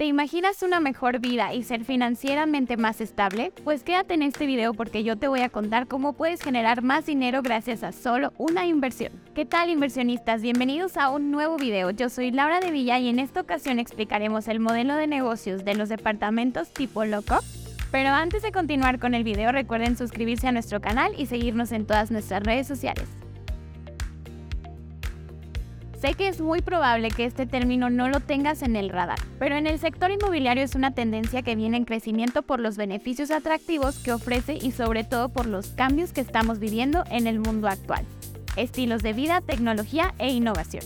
¿Te imaginas una mejor vida y ser financieramente más estable? Pues quédate en este video porque yo te voy a contar cómo puedes generar más dinero gracias a solo una inversión. ¿Qué tal inversionistas? Bienvenidos a un nuevo video. Yo soy Laura de Villa y en esta ocasión explicaremos el modelo de negocios de los departamentos tipo loco. Pero antes de continuar con el video recuerden suscribirse a nuestro canal y seguirnos en todas nuestras redes sociales. Sé que es muy probable que este término no lo tengas en el radar, pero en el sector inmobiliario es una tendencia que viene en crecimiento por los beneficios atractivos que ofrece y sobre todo por los cambios que estamos viviendo en el mundo actual. Estilos de vida, tecnología e innovación.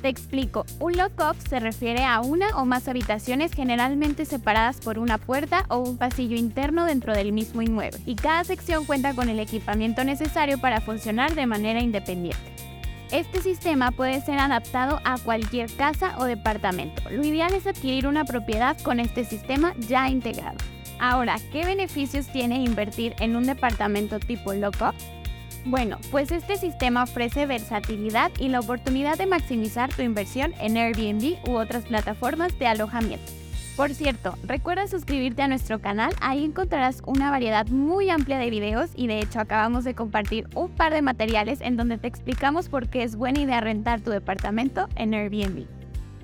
Te explico, un lock-up se refiere a una o más habitaciones generalmente separadas por una puerta o un pasillo interno dentro del mismo inmueble, y cada sección cuenta con el equipamiento necesario para funcionar de manera independiente. Este sistema puede ser adaptado a cualquier casa o departamento. Lo ideal es adquirir una propiedad con este sistema ya integrado. Ahora, ¿qué beneficios tiene invertir en un departamento tipo loco? Bueno, pues este sistema ofrece versatilidad y la oportunidad de maximizar tu inversión en Airbnb u otras plataformas de alojamiento. Por cierto, recuerda suscribirte a nuestro canal, ahí encontrarás una variedad muy amplia de videos y de hecho acabamos de compartir un par de materiales en donde te explicamos por qué es buena idea rentar tu departamento en Airbnb.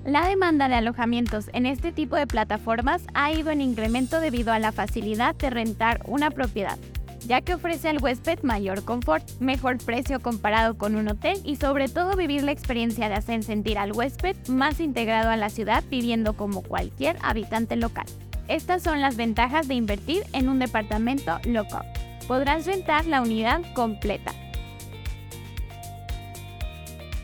La demanda de alojamientos en este tipo de plataformas ha ido en incremento debido a la facilidad de rentar una propiedad, ya que ofrece al huésped mayor confort, mejor precio comparado con un hotel y sobre todo vivir la experiencia de hacer sentir al huésped más integrado a la ciudad viviendo como cualquier habitante local. Estas son las ventajas de invertir en un departamento local. Podrás rentar la unidad completa.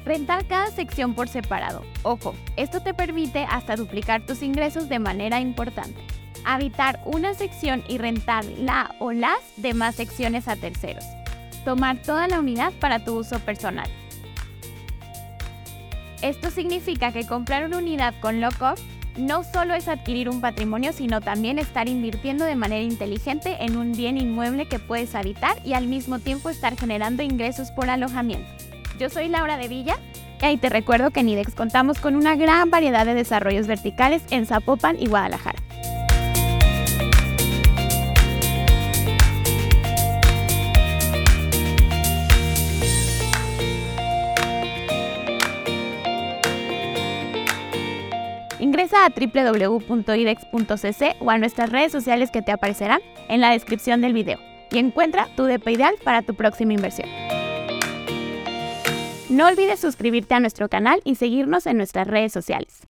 Rentar cada sección por separado. Ojo, esto te permite hasta duplicar tus ingresos de manera importante habitar una sección y rentar la o las demás secciones a terceros. Tomar toda la unidad para tu uso personal. Esto significa que comprar una unidad con lock-off no solo es adquirir un patrimonio, sino también estar invirtiendo de manera inteligente en un bien inmueble que puedes habitar y al mismo tiempo estar generando ingresos por alojamiento. Yo soy Laura de Villa y te recuerdo que en IDEX contamos con una gran variedad de desarrollos verticales en Zapopan y Guadalajara. Ingresa a www.idex.cc o a nuestras redes sociales que te aparecerán en la descripción del video y encuentra tu DP ideal para tu próxima inversión. No olvides suscribirte a nuestro canal y seguirnos en nuestras redes sociales.